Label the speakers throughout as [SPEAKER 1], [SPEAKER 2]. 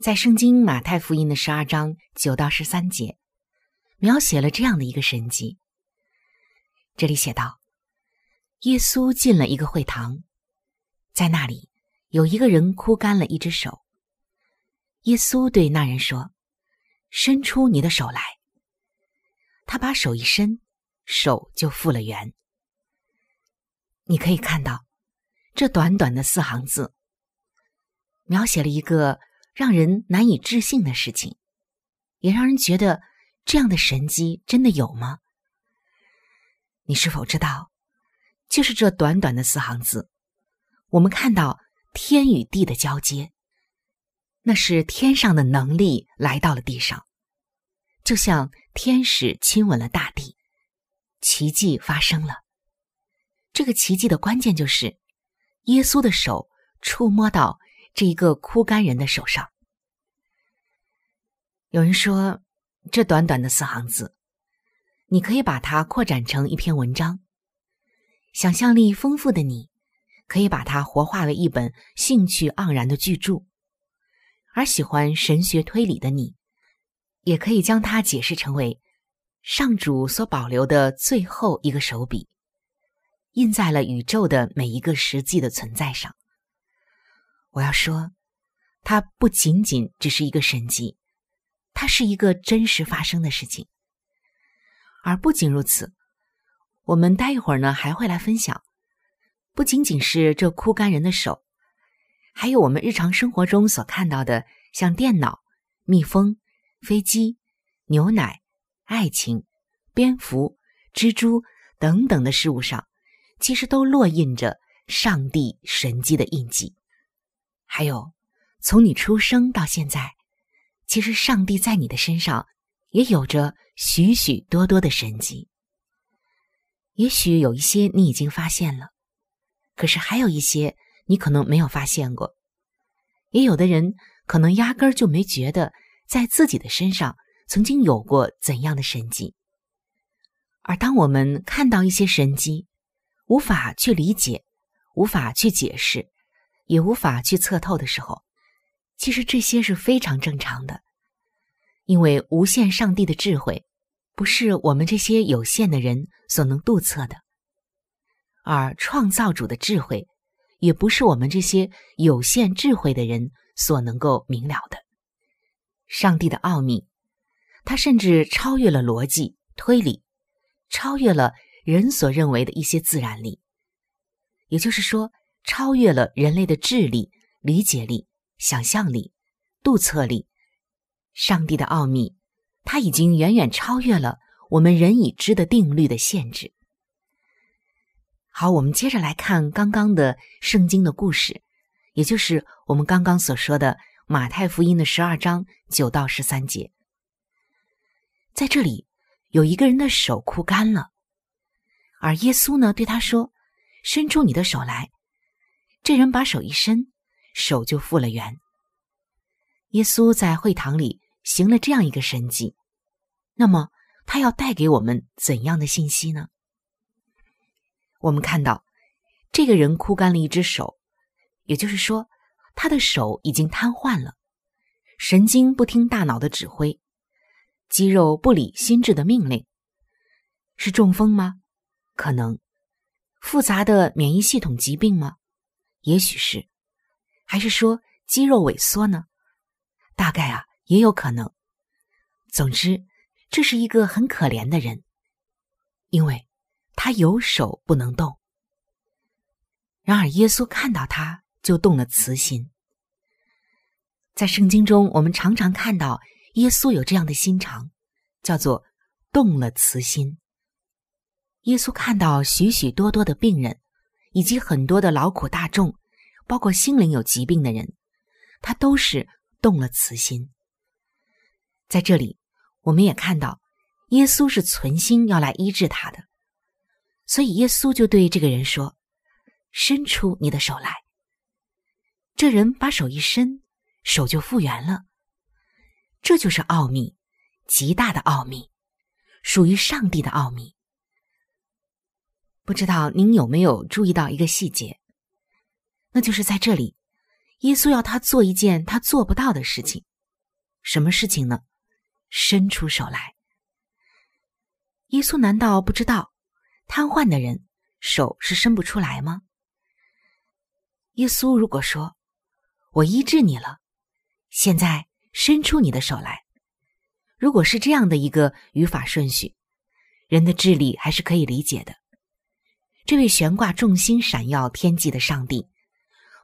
[SPEAKER 1] 在圣经马太福音的十二章九到十三节，描写了这样的一个神迹。这里写道：耶稣进了一个会堂，在那里有一个人枯干了一只手。耶稣对那人说：“伸出你的手来。”他把手一伸，手就复了原。你可以看到，这短短的四行字。描写了一个让人难以置信的事情，也让人觉得这样的神迹真的有吗？你是否知道，就是这短短的四行字，我们看到天与地的交接，那是天上的能力来到了地上，就像天使亲吻了大地，奇迹发生了。这个奇迹的关键就是耶稣的手触摸到。这一个枯干人的手上，有人说，这短短的四行字，你可以把它扩展成一篇文章。想象力丰富的你，可以把它活化为一本兴趣盎然的巨著；而喜欢神学推理的你，也可以将它解释成为上主所保留的最后一个手笔，印在了宇宙的每一个实际的存在上。我要说，它不仅仅只是一个神迹，它是一个真实发生的事情。而不仅如此，我们待一会儿呢还会来分享，不仅仅是这枯干人的手，还有我们日常生活中所看到的，像电脑、蜜蜂、飞机、牛奶、爱情、蝙蝠、蜘蛛等等的事物上，其实都落印着上帝神迹的印记。还有，从你出生到现在，其实上帝在你的身上也有着许许多多的神迹。也许有一些你已经发现了，可是还有一些你可能没有发现过。也有的人可能压根儿就没觉得在自己的身上曾经有过怎样的神迹。而当我们看到一些神迹，无法去理解，无法去解释。也无法去测透的时候，其实这些是非常正常的，因为无限上帝的智慧不是我们这些有限的人所能度测的，而创造主的智慧也不是我们这些有限智慧的人所能够明了的。上帝的奥秘，它甚至超越了逻辑推理，超越了人所认为的一些自然力，也就是说。超越了人类的智力、理解力、想象力、度测力，上帝的奥秘，它已经远远超越了我们人已知的定律的限制。好，我们接着来看刚刚的圣经的故事，也就是我们刚刚所说的马太福音的十二章九到十三节。在这里，有一个人的手枯干了，而耶稣呢对他说：“伸出你的手来。”这人把手一伸，手就复了原。耶稣在会堂里行了这样一个神迹，那么他要带给我们怎样的信息呢？我们看到这个人枯干了一只手，也就是说，他的手已经瘫痪了，神经不听大脑的指挥，肌肉不理心智的命令。是中风吗？可能。复杂的免疫系统疾病吗？也许是。还是说肌肉萎缩呢？大概啊，也有可能。总之，这是一个很可怜的人，因为他有手不能动。然而，耶稣看到他就动了慈心。在圣经中，我们常常看到耶稣有这样的心肠，叫做动了慈心。耶稣看到许许多多的病人，以及很多的劳苦大众。包括心灵有疾病的人，他都是动了慈心。在这里，我们也看到，耶稣是存心要来医治他的，所以耶稣就对这个人说：“伸出你的手来。”这人把手一伸，手就复原了。这就是奥秘，极大的奥秘，属于上帝的奥秘。不知道您有没有注意到一个细节？那就是在这里，耶稣要他做一件他做不到的事情，什么事情呢？伸出手来。耶稣难道不知道瘫痪的人手是伸不出来吗？耶稣如果说：“我医治你了，现在伸出你的手来。”如果是这样的一个语法顺序，人的智力还是可以理解的。这位悬挂众星闪耀天际的上帝。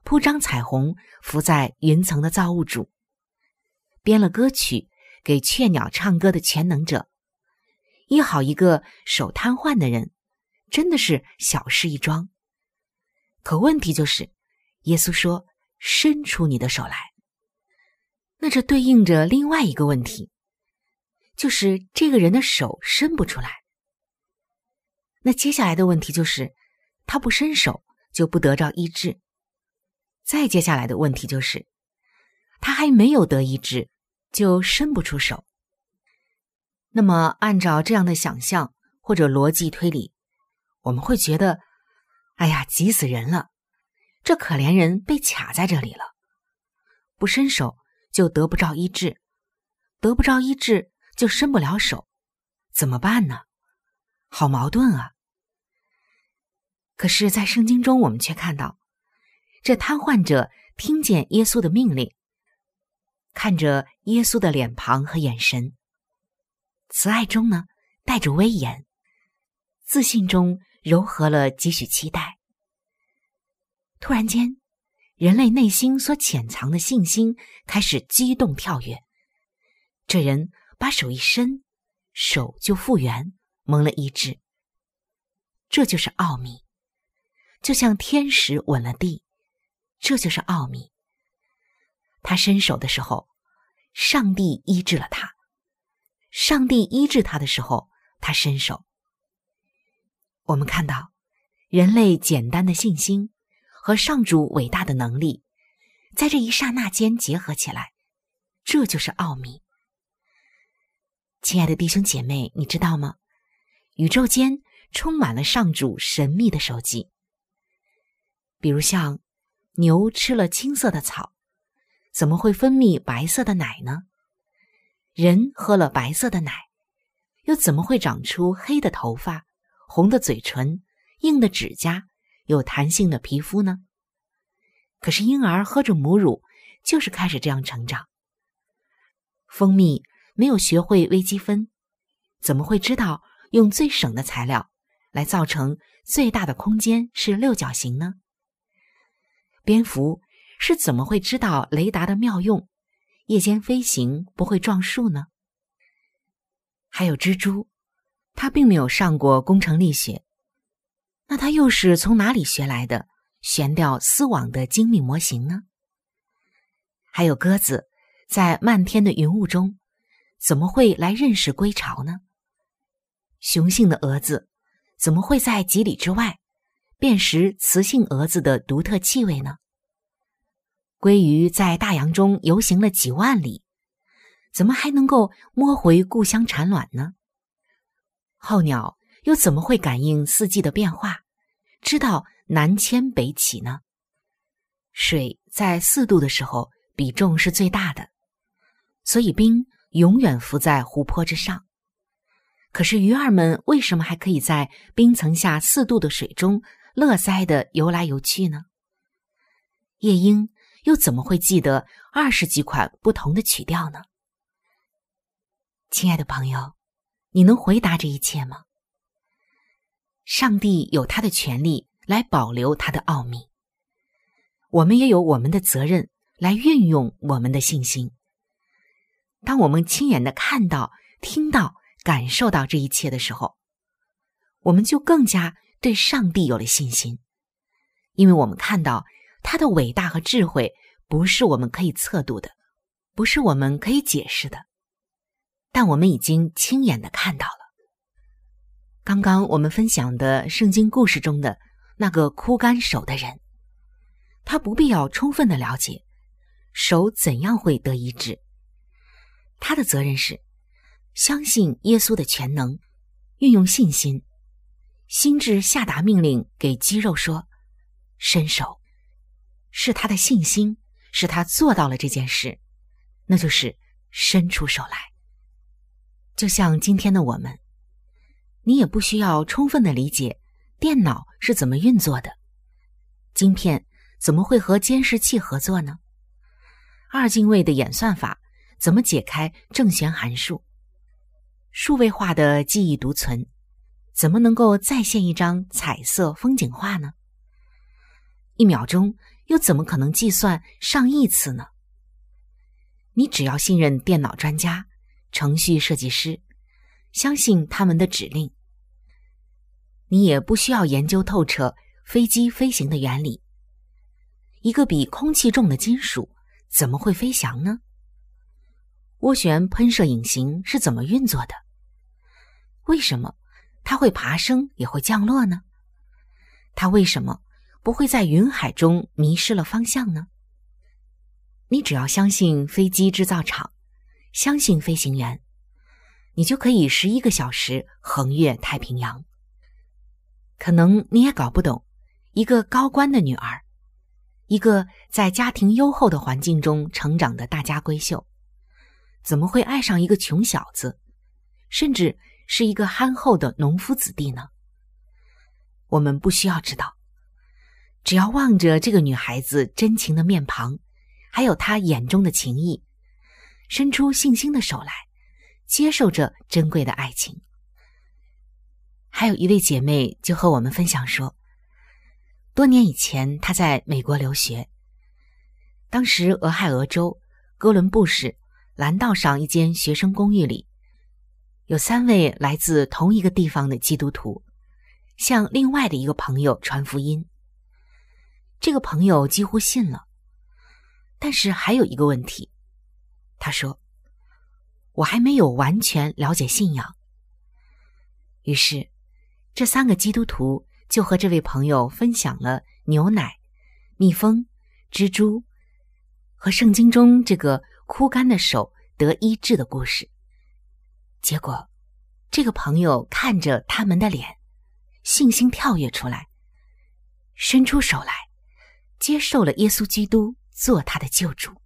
[SPEAKER 1] 铺张彩虹浮在云层的造物主，编了歌曲给雀鸟唱歌的全能者，医好一个手瘫痪的人，真的是小事一桩。可问题就是，耶稣说：“伸出你的手来。”那这对应着另外一个问题，就是这个人的手伸不出来。那接下来的问题就是，他不伸手就不得着医治。再接下来的问题就是，他还没有得医治，就伸不出手。那么，按照这样的想象或者逻辑推理，我们会觉得，哎呀，急死人了！这可怜人被卡在这里了，不伸手就得不着医治，得不着医治就伸不了手，怎么办呢？好矛盾啊！可是，在圣经中，我们却看到。这瘫痪者听见耶稣的命令，看着耶稣的脸庞和眼神，慈爱中呢带着威严，自信中柔和了几许期待。突然间，人类内心所潜藏的信心开始激动跳跃。这人把手一伸，手就复原，蒙了一治。这就是奥秘，就像天使吻了地。这就是奥秘。他伸手的时候，上帝医治了他；上帝医治他的时候，他伸手。我们看到人类简单的信心和上主伟大的能力，在这一刹那间结合起来，这就是奥秘。亲爱的弟兄姐妹，你知道吗？宇宙间充满了上主神秘的手迹，比如像。牛吃了青色的草，怎么会分泌白色的奶呢？人喝了白色的奶，又怎么会长出黑的头发、红的嘴唇、硬的指甲、有弹性的皮肤呢？可是婴儿喝着母乳，就是开始这样成长。蜂蜜没有学会微积分，怎么会知道用最省的材料来造成最大的空间是六角形呢？蝙蝠是怎么会知道雷达的妙用，夜间飞行不会撞树呢？还有蜘蛛，它并没有上过工程力学，那它又是从哪里学来的悬吊丝网的精密模型呢？还有鸽子，在漫天的云雾中，怎么会来认识归巢呢？雄性的蛾子，怎么会在几里之外？辨识雌性蛾子的独特气味呢？鲑鱼在大洋中游行了几万里，怎么还能够摸回故乡产卵呢？候鸟又怎么会感应四季的变化，知道南迁北起呢？水在四度的时候比重是最大的，所以冰永远浮在湖泊之上。可是鱼儿们为什么还可以在冰层下四度的水中乐哉的游来游去呢？夜莺又怎么会记得二十几款不同的曲调呢？亲爱的朋友，你能回答这一切吗？上帝有他的权利来保留他的奥秘，我们也有我们的责任来运用我们的信心。当我们亲眼的看到、听到。感受到这一切的时候，我们就更加对上帝有了信心，因为我们看到他的伟大和智慧不是我们可以测度的，不是我们可以解释的，但我们已经亲眼的看到了。刚刚我们分享的圣经故事中的那个枯干手的人，他不必要充分的了解手怎样会得医治，他的责任是。相信耶稣的全能，运用信心，心智下达命令给肌肉说：“伸手。”是他的信心使他做到了这件事，那就是伸出手来。就像今天的我们，你也不需要充分的理解电脑是怎么运作的，晶片怎么会和监视器合作呢？二进位的演算法怎么解开正弦函数？数位化的记忆独存，怎么能够再现一张彩色风景画呢？一秒钟又怎么可能计算上亿次呢？你只要信任电脑专家、程序设计师，相信他们的指令，你也不需要研究透彻飞机飞行的原理。一个比空气重的金属怎么会飞翔呢？涡旋喷射引擎是怎么运作的？为什么它会爬升也会降落呢？它为什么不会在云海中迷失了方向呢？你只要相信飞机制造厂，相信飞行员，你就可以十一个小时横越太平洋。可能你也搞不懂，一个高官的女儿，一个在家庭优厚的环境中成长的大家闺秀，怎么会爱上一个穷小子，甚至？是一个憨厚的农夫子弟呢。我们不需要知道，只要望着这个女孩子真情的面庞，还有她眼中的情意，伸出信心的手来，接受这珍贵的爱情。还有一位姐妹就和我们分享说，多年以前她在美国留学，当时俄亥俄州哥伦布市蓝道上一间学生公寓里。有三位来自同一个地方的基督徒，向另外的一个朋友传福音。这个朋友几乎信了，但是还有一个问题，他说：“我还没有完全了解信仰。”于是，这三个基督徒就和这位朋友分享了牛奶、蜜蜂、蜘蛛和圣经中这个枯干的手得医治的故事。结果，这个朋友看着他们的脸，信心跳跃出来，伸出手来，接受了耶稣基督做他的救主，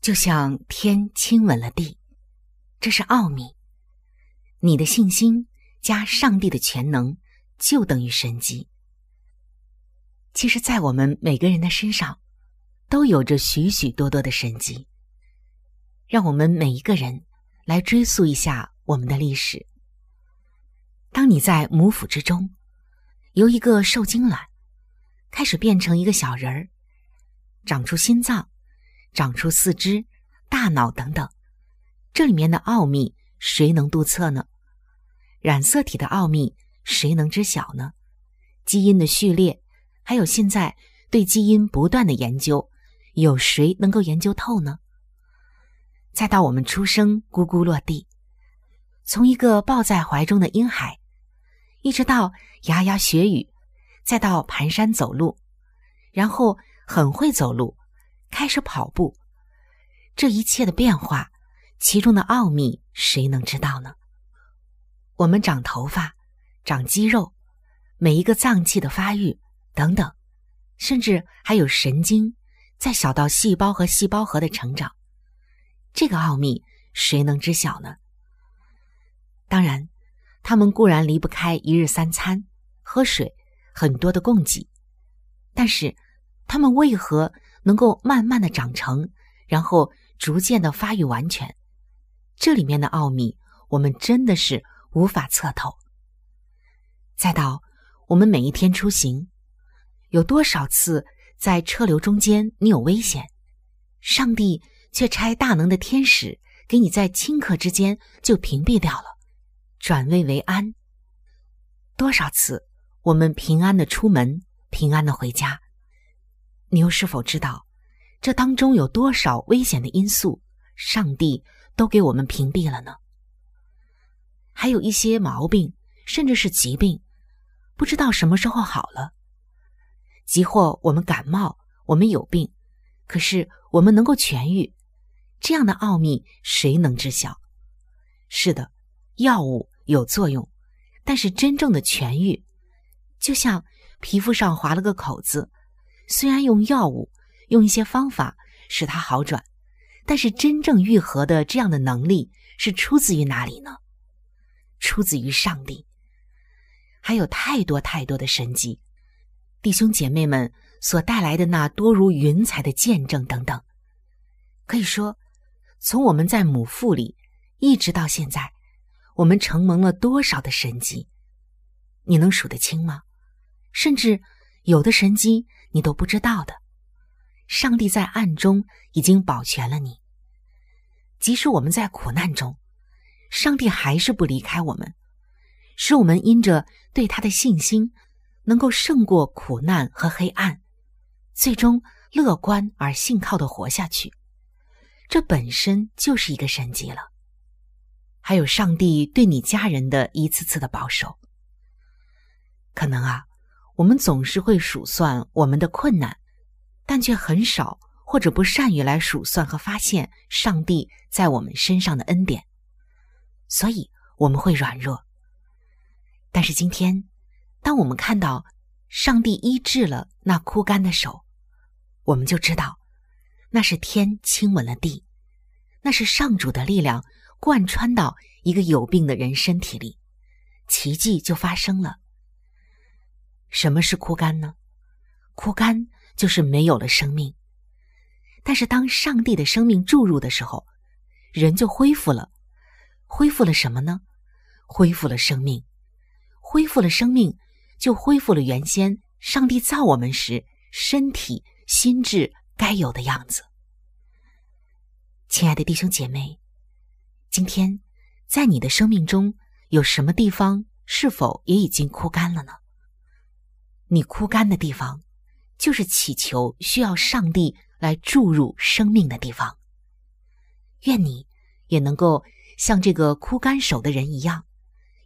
[SPEAKER 1] 就像天亲吻了地。这是奥秘。你的信心加上帝的全能，就等于神迹。其实，在我们每个人的身上，都有着许许多多的神迹，让我们每一个人。来追溯一下我们的历史。当你在母腹之中，由一个受精卵开始变成一个小人儿，长出心脏，长出四肢、大脑等等，这里面的奥秘谁能度测呢？染色体的奥秘谁能知晓呢？基因的序列，还有现在对基因不断的研究，有谁能够研究透呢？再到我们出生，咕咕落地，从一个抱在怀中的婴孩，一直到牙牙学语，再到蹒跚走路，然后很会走路，开始跑步，这一切的变化其中的奥秘谁能知道呢？我们长头发、长肌肉，每一个脏器的发育等等，甚至还有神经，再小到细胞和细胞核的成长，这个奥秘谁能知晓呢？当然，他们固然离不开一日三餐、喝水很多的供给，但是他们为何能够慢慢的长成，然后逐渐的发育完全？这里面的奥秘，我们真的是无法测透。再到我们每一天出行，有多少次在车流中间你有危险，上帝却差大能的天使给你在顷刻之间就屏蔽掉了，转危为安。多少次我们平安的出门，平安的回家，你又是否知道，这当中有多少危险的因素？上帝。都给我们屏蔽了呢。还有一些毛病，甚至是疾病，不知道什么时候好了。即或我们感冒，我们有病，可是我们能够痊愈，这样的奥秘谁能知晓？是的，药物有作用，但是真正的痊愈，就像皮肤上划了个口子，虽然用药物，用一些方法使它好转。但是真正愈合的这样的能力是出自于哪里呢？出自于上帝。还有太多太多的神迹，弟兄姐妹们所带来的那多如云彩的见证等等，可以说，从我们在母腹里一直到现在，我们承蒙了多少的神迹，你能数得清吗？甚至有的神迹你都不知道的。上帝在暗中已经保全了你，即使我们在苦难中，上帝还是不离开我们，使我们因着对他的信心，能够胜过苦难和黑暗，最终乐观而信靠的活下去。这本身就是一个神迹了。还有上帝对你家人的一次次的保守。可能啊，我们总是会数算我们的困难。但却很少或者不善于来数算和发现上帝在我们身上的恩典，所以我们会软弱。但是今天，当我们看到上帝医治了那枯干的手，我们就知道那是天亲吻了地，那是上主的力量贯穿到一个有病的人身体里，奇迹就发生了。什么是枯干呢？枯干。就是没有了生命，但是当上帝的生命注入的时候，人就恢复了。恢复了什么呢？恢复了生命，恢复了生命，就恢复了原先上帝造我们时身体、心智该有的样子。亲爱的弟兄姐妹，今天在你的生命中有什么地方是否也已经枯干了呢？你枯干的地方。就是祈求需要上帝来注入生命的地方。愿你也能够像这个枯干手的人一样，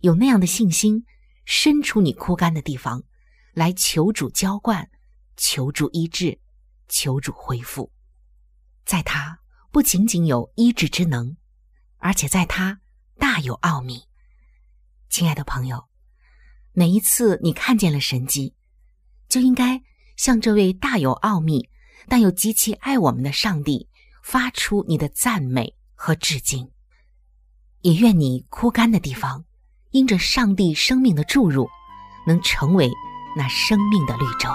[SPEAKER 1] 有那样的信心，伸出你枯干的地方，来求主浇灌，求主医治，求主恢复。在他不仅仅有医治之能，而且在他大有奥秘。亲爱的朋友，每一次你看见了神迹，就应该。向这位大有奥秘，但又极其爱我们的上帝，发出你的赞美和致敬。也愿你枯干的地方，因着上帝生命的注入，能成为那生命的绿洲。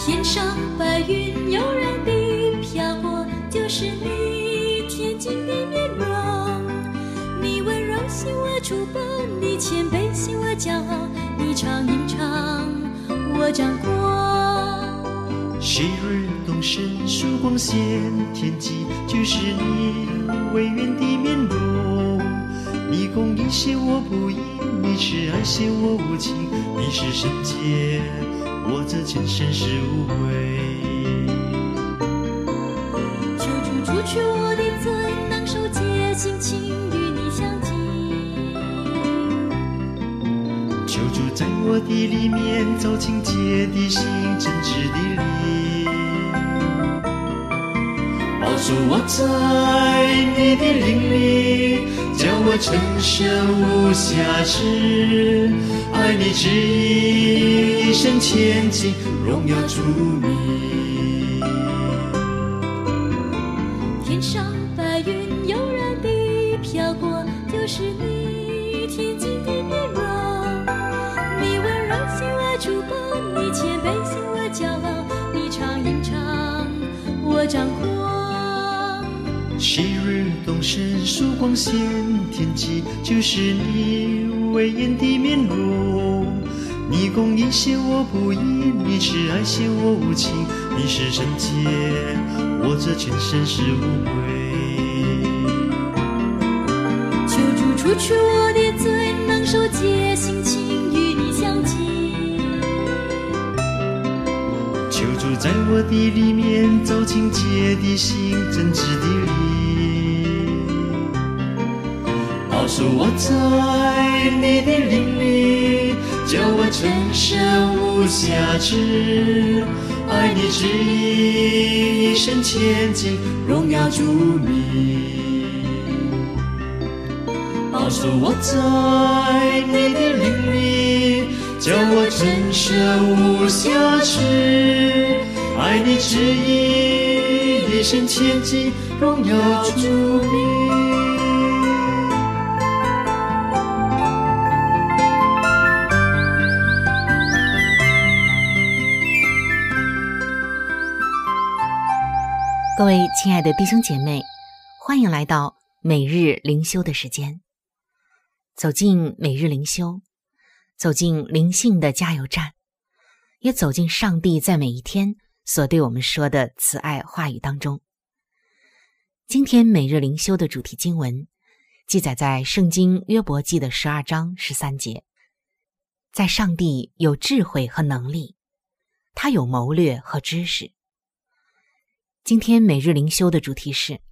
[SPEAKER 2] 天上白云悠然地飘过，就是你恬静的面容。你温柔心我触碰，你谦卑心我骄傲，你唱一唱我掌过。
[SPEAKER 3] 昔日东升曙光显天际，就是你微圆的面容。你公义显我不义，你慈爱显我无情，你是圣洁，我则前生是无悔。
[SPEAKER 2] 求主除去我的罪，能受洁心情。
[SPEAKER 3] 在我的里面，走清洁的心，真挚的灵。保守我在你的灵里，叫我成圣无瑕疵。爱你指引一生前进，荣耀主你。
[SPEAKER 2] 天上白云悠然地飘过，就是你天际的面容。你温柔心我触碰，你谦卑心我骄傲，你常吟唱，我张狂。
[SPEAKER 3] 昔日东升曙光显天际，就是你威严的面容。你公义显我不义，你慈爱显我无情，你是圣洁，我这全身是无愧。
[SPEAKER 2] 求主除去我的罪，能受戒心情与你相近。
[SPEAKER 3] 求主在我的里面走清洁的心，真挚的灵。保守我在你的灵里，叫我成圣无瑕疵。爱你指引一生前进，荣耀主名。保守我在你的灵里，叫我成圣无瑕疵。爱你指引一生前进，荣耀主名。
[SPEAKER 1] 各位亲爱的弟兄姐妹，欢迎来到每日灵修的时间。走进每日灵修，走进灵性的加油站，也走进上帝在每一天所对我们说的慈爱话语当中。今天每日灵修的主题经文记载在《圣经约伯记》的十二章十三节。在上帝有智慧和能力，他有谋略和知识。今天每日灵修的主题是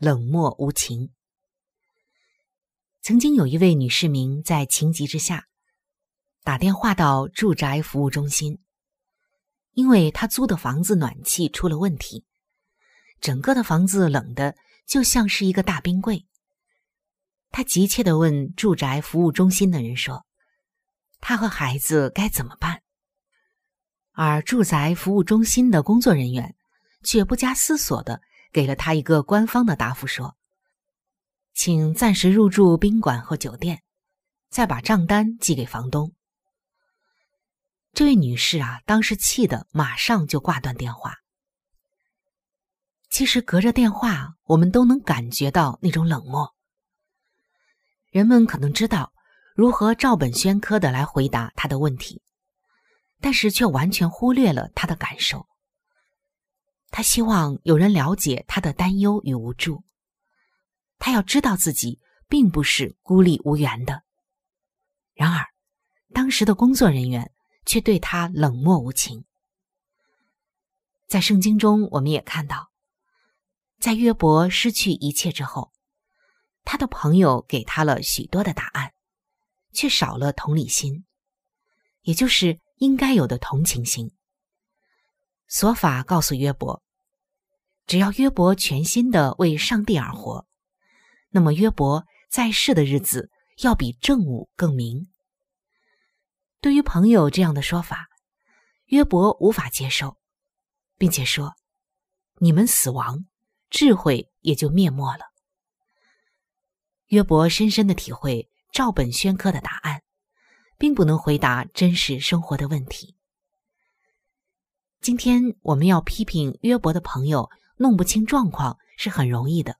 [SPEAKER 1] 冷漠无情。曾经有一位女市民在情急之下打电话到住宅服务中心，因为她租的房子暖气出了问题，整个的房子冷的就像是一个大冰柜。她急切的问住宅服务中心的人说：“她和孩子该怎么办？”而住宅服务中心的工作人员。却不加思索的给了他一个官方的答复，说：“请暂时入住宾馆或酒店，再把账单寄给房东。”这位女士啊，当时气得马上就挂断电话。其实隔着电话，我们都能感觉到那种冷漠。人们可能知道如何照本宣科的来回答他的问题，但是却完全忽略了他的感受。他希望有人了解他的担忧与无助，他要知道自己并不是孤立无援的。然而，当时的工作人员却对他冷漠无情。在圣经中，我们也看到，在约伯失去一切之后，他的朋友给他了许多的答案，却少了同理心，也就是应该有的同情心。索法告诉约伯。只要约伯全心的为上帝而活，那么约伯在世的日子要比正午更明。对于朋友这样的说法，约伯无法接受，并且说：“你们死亡，智慧也就灭没了。”约伯深深的体会照本宣科的答案，并不能回答真实生活的问题。今天我们要批评约伯的朋友。弄不清状况是很容易的，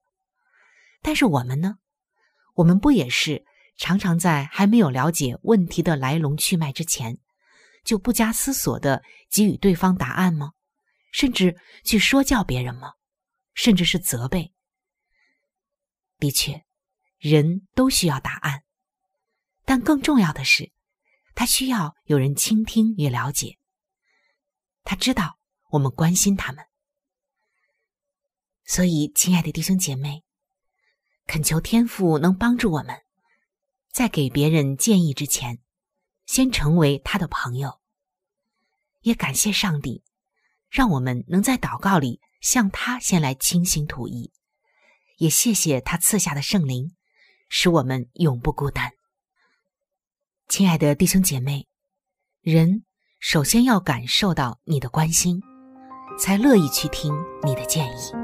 [SPEAKER 1] 但是我们呢？我们不也是常常在还没有了解问题的来龙去脉之前，就不加思索的给予对方答案吗？甚至去说教别人吗？甚至是责备？的确，人都需要答案，但更重要的是，他需要有人倾听与了解。他知道我们关心他们。所以，亲爱的弟兄姐妹，恳求天父能帮助我们，在给别人建议之前，先成为他的朋友。也感谢上帝，让我们能在祷告里向他先来倾心吐意。也谢谢他赐下的圣灵，使我们永不孤单。亲爱的弟兄姐妹，人首先要感受到你的关心，才乐意去听你的建议。